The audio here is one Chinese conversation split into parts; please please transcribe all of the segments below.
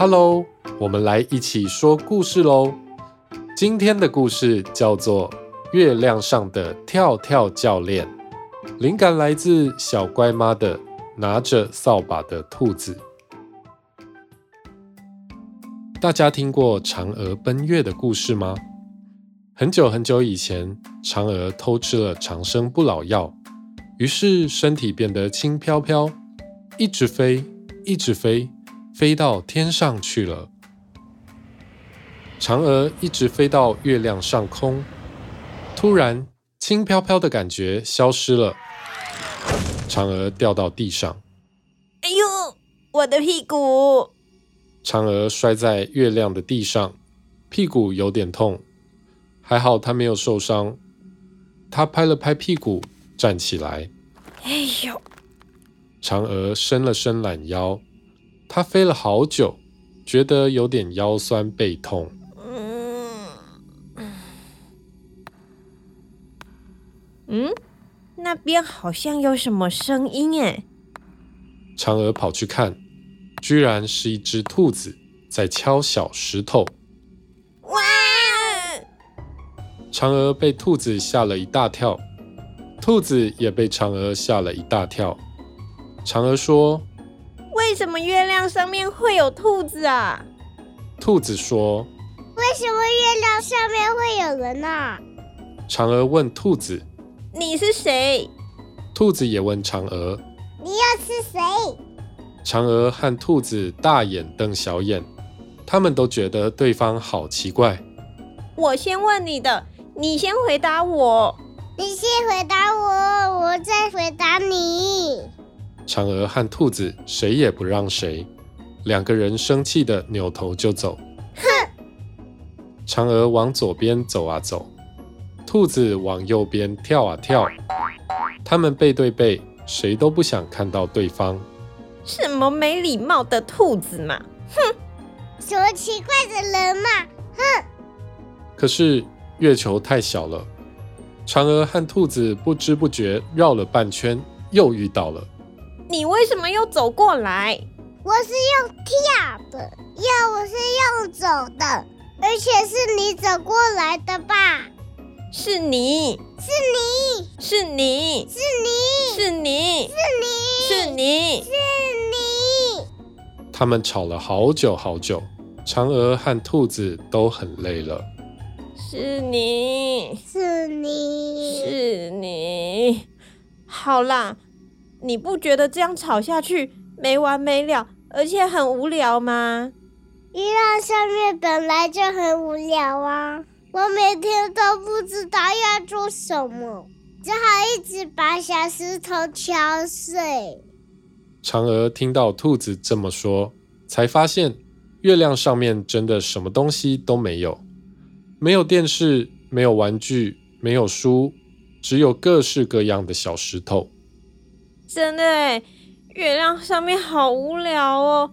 Hello，我们来一起说故事喽。今天的故事叫做《月亮上的跳跳教练》，灵感来自小乖妈的拿着扫把的兔子。大家听过嫦娥奔月的故事吗？很久很久以前，嫦娥偷吃了长生不老药，于是身体变得轻飘飘，一直飞，一直飞。飞到天上去了。嫦娥一直飞到月亮上空，突然轻飘飘的感觉消失了，嫦娥掉到地上。哎呦，我的屁股！嫦娥摔在月亮的地上，屁股有点痛，还好她没有受伤。她拍了拍屁股，站起来。哎呦！嫦娥伸了伸懒腰。他飞了好久，觉得有点腰酸背痛。嗯，那边好像有什么声音哎。嫦娥跑去看，居然是一只兔子在敲小石头。哇！嫦娥被兔子吓了一大跳，兔子也被嫦娥吓了一大跳。嫦娥说。为什么月亮上面会有兔子啊？兔子说：“为什么月亮上面会有人啊？”嫦娥问兔子：“你是谁？”兔子也问嫦娥：“你又是谁？”嫦娥和兔子大眼瞪小眼，他们都觉得对方好奇怪。我先问你的，你先回答我。你先回答我，我再回答你。嫦娥和兔子谁也不让谁，两个人生气的扭头就走。哼！嫦娥往左边走啊走，兔子往右边跳啊跳，他们背对背，谁都不想看到对方。什么没礼貌的兔子嘛！哼！什么奇怪的人嘛！哼！可是月球太小了，嫦娥和兔子不知不觉绕了半圈，又遇到了。你为什么又走过来？我是用跳的，要我是用走的，而且是你走过来的吧？是你，是你，是你，是你，是你，是你，是你，是你。他们吵了好久好久，嫦娥和兔子都很累了。是你，是你，是你。好啦。你不觉得这样吵下去没完没了，而且很无聊吗？月亮上面本来就很无聊啊！我每天都不知道要做什么，只好一直把小石头敲碎。嫦娥听到兔子这么说，才发现月亮上面真的什么东西都没有，没有电视，没有玩具，没有书，只有各式各样的小石头。真的耶，月亮上面好无聊哦，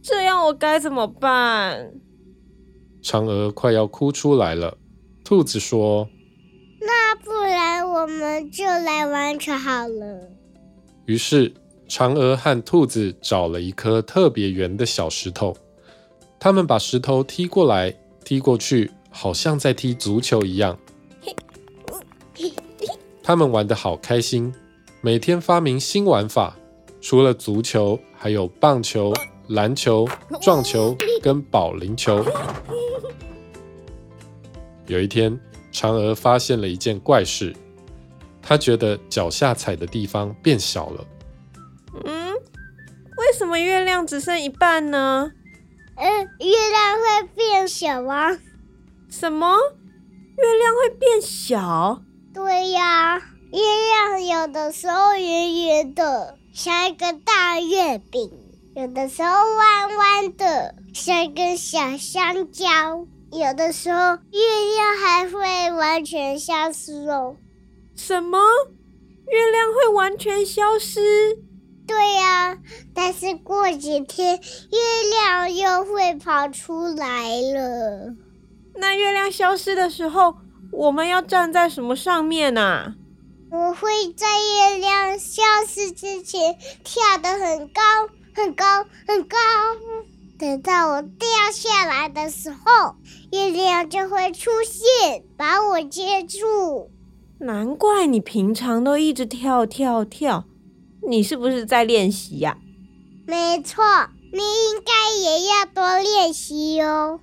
这样我该怎么办？嫦娥快要哭出来了。兔子说：“那不然我们就来玩球好了。”于是，嫦娥和兔子找了一颗特别圆的小石头，他们把石头踢过来踢过去，好像在踢足球一样。他们玩得好开心。每天发明新玩法，除了足球，还有棒球、篮球、撞球跟保龄球。有一天，嫦娥发现了一件怪事，她觉得脚下踩的地方变小了。嗯，为什么月亮只剩一半呢？嗯，月亮会变小吗？什么？月亮会变小？对呀。月亮有的时候圆圆的，像一个大月饼；有的时候弯弯的，像一根小香蕉；有的时候月亮还会完全消失哦。什么？月亮会完全消失？对呀，但是过几天月亮又会跑出来了。那月亮消失的时候，我们要站在什么上面啊？我会在月亮消失之前跳得很高，很高，很高。等到我掉下来的时候，月亮就会出现，把我接住。难怪你平常都一直跳跳跳，你是不是在练习呀？没错，你应该也要多练习哦。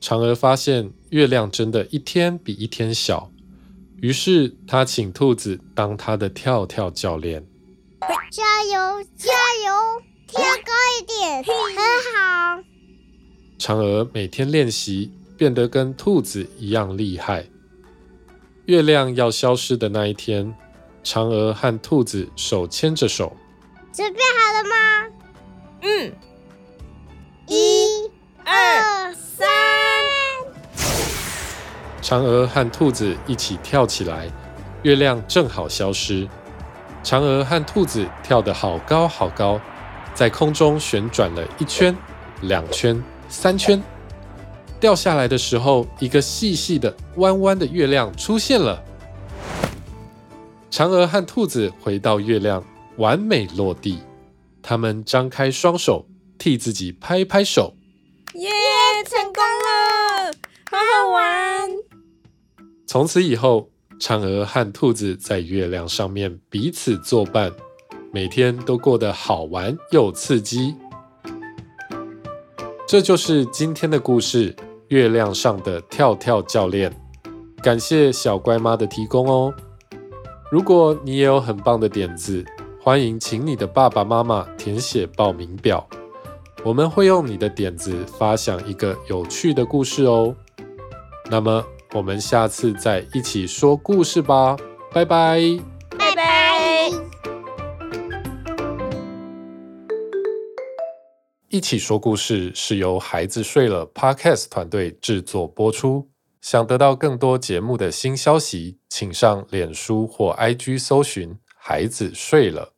嫦娥发现月亮真的一天比一天小，于是他请兔子当他的跳跳教练。加油，加油，跳高一点，很好。嫦娥每天练习，变得跟兔子一样厉害。月亮要消失的那一天，嫦娥和兔子手牵着手，准备好了吗？嗯，一、二、三。嫦娥和兔子一起跳起来，月亮正好消失。嫦娥和兔子跳得好高好高，在空中旋转了一圈、两圈、三圈。掉下来的时候，一个细细的、弯弯的月亮出现了。嫦娥和兔子回到月亮，完美落地。他们张开双手，替自己拍拍手。耶，成功从此以后，嫦娥和兔子在月亮上面彼此作伴，每天都过得好玩又刺激。这就是今天的故事《月亮上的跳跳教练》。感谢小乖妈的提供哦。如果你也有很棒的点子，欢迎请你的爸爸妈妈填写报名表，我们会用你的点子发想一个有趣的故事哦。那么，我们下次再一起说故事吧，拜拜，拜拜。一起说故事是由孩子睡了 Podcast 团队制作播出。想得到更多节目的新消息，请上脸书或 IG 搜寻孩子睡了。